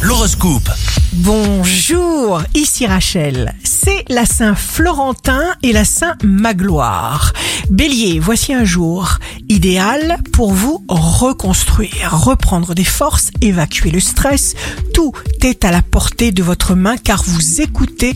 L'horoscope. Bonjour, ici Rachel. C'est la Saint Florentin et la Saint Magloire. Bélier, voici un jour idéal pour vous reconstruire, reprendre des forces, évacuer le stress. Tout est à la portée de votre main car vous écoutez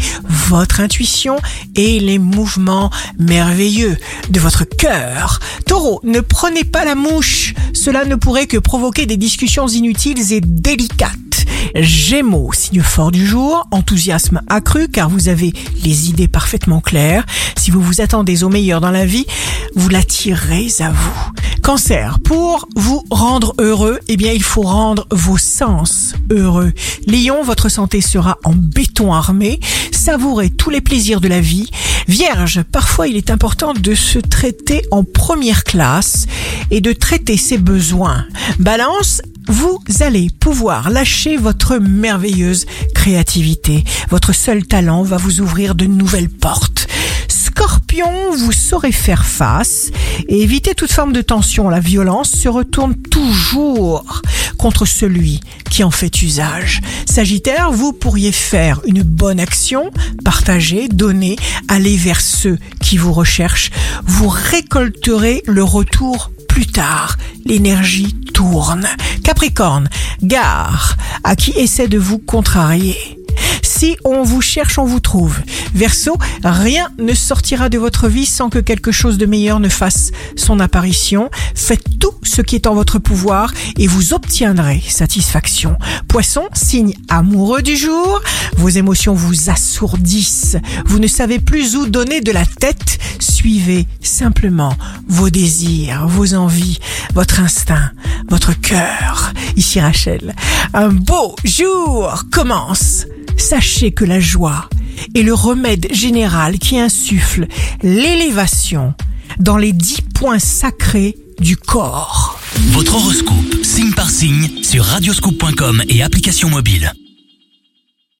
votre intuition et les mouvements merveilleux de votre cœur. Taureau, ne prenez pas la mouche. Cela ne pourrait que provoquer des discussions inutiles et délicates. Gémeaux, signe fort du jour, enthousiasme accru car vous avez les idées parfaitement claires. Si vous vous attendez au meilleur dans la vie, vous l'attirez à vous. Cancer, pour vous rendre heureux, eh bien il faut rendre vos sens heureux. Lion, votre santé sera en béton armé. Savourez tous les plaisirs de la vie. Vierge, parfois il est important de se traiter en première classe et de traiter ses besoins. Balance, vous allez pouvoir lâcher votre merveilleuse créativité. Votre seul talent va vous ouvrir de nouvelles portes. Vous saurez faire face et éviter toute forme de tension. La violence se retourne toujours contre celui qui en fait usage. Sagittaire, vous pourriez faire une bonne action, partager, donner, aller vers ceux qui vous recherchent. Vous récolterez le retour plus tard. L'énergie tourne. Capricorne, gare à qui essaie de vous contrarier. Si on vous cherche, on vous trouve. Verseau, rien ne sortira de votre vie sans que quelque chose de meilleur ne fasse son apparition. Faites tout ce qui est en votre pouvoir et vous obtiendrez satisfaction. Poisson, signe amoureux du jour, vos émotions vous assourdissent. Vous ne savez plus où donner de la tête. Suivez simplement vos désirs, vos envies, votre instinct, votre cœur. Ici Rachel, un beau jour commence. Sachez que la joie est le remède général qui insuffle l'élévation dans les dix points sacrés du corps. Votre horoscope, signe par signe, sur radioscoop.com et application mobile.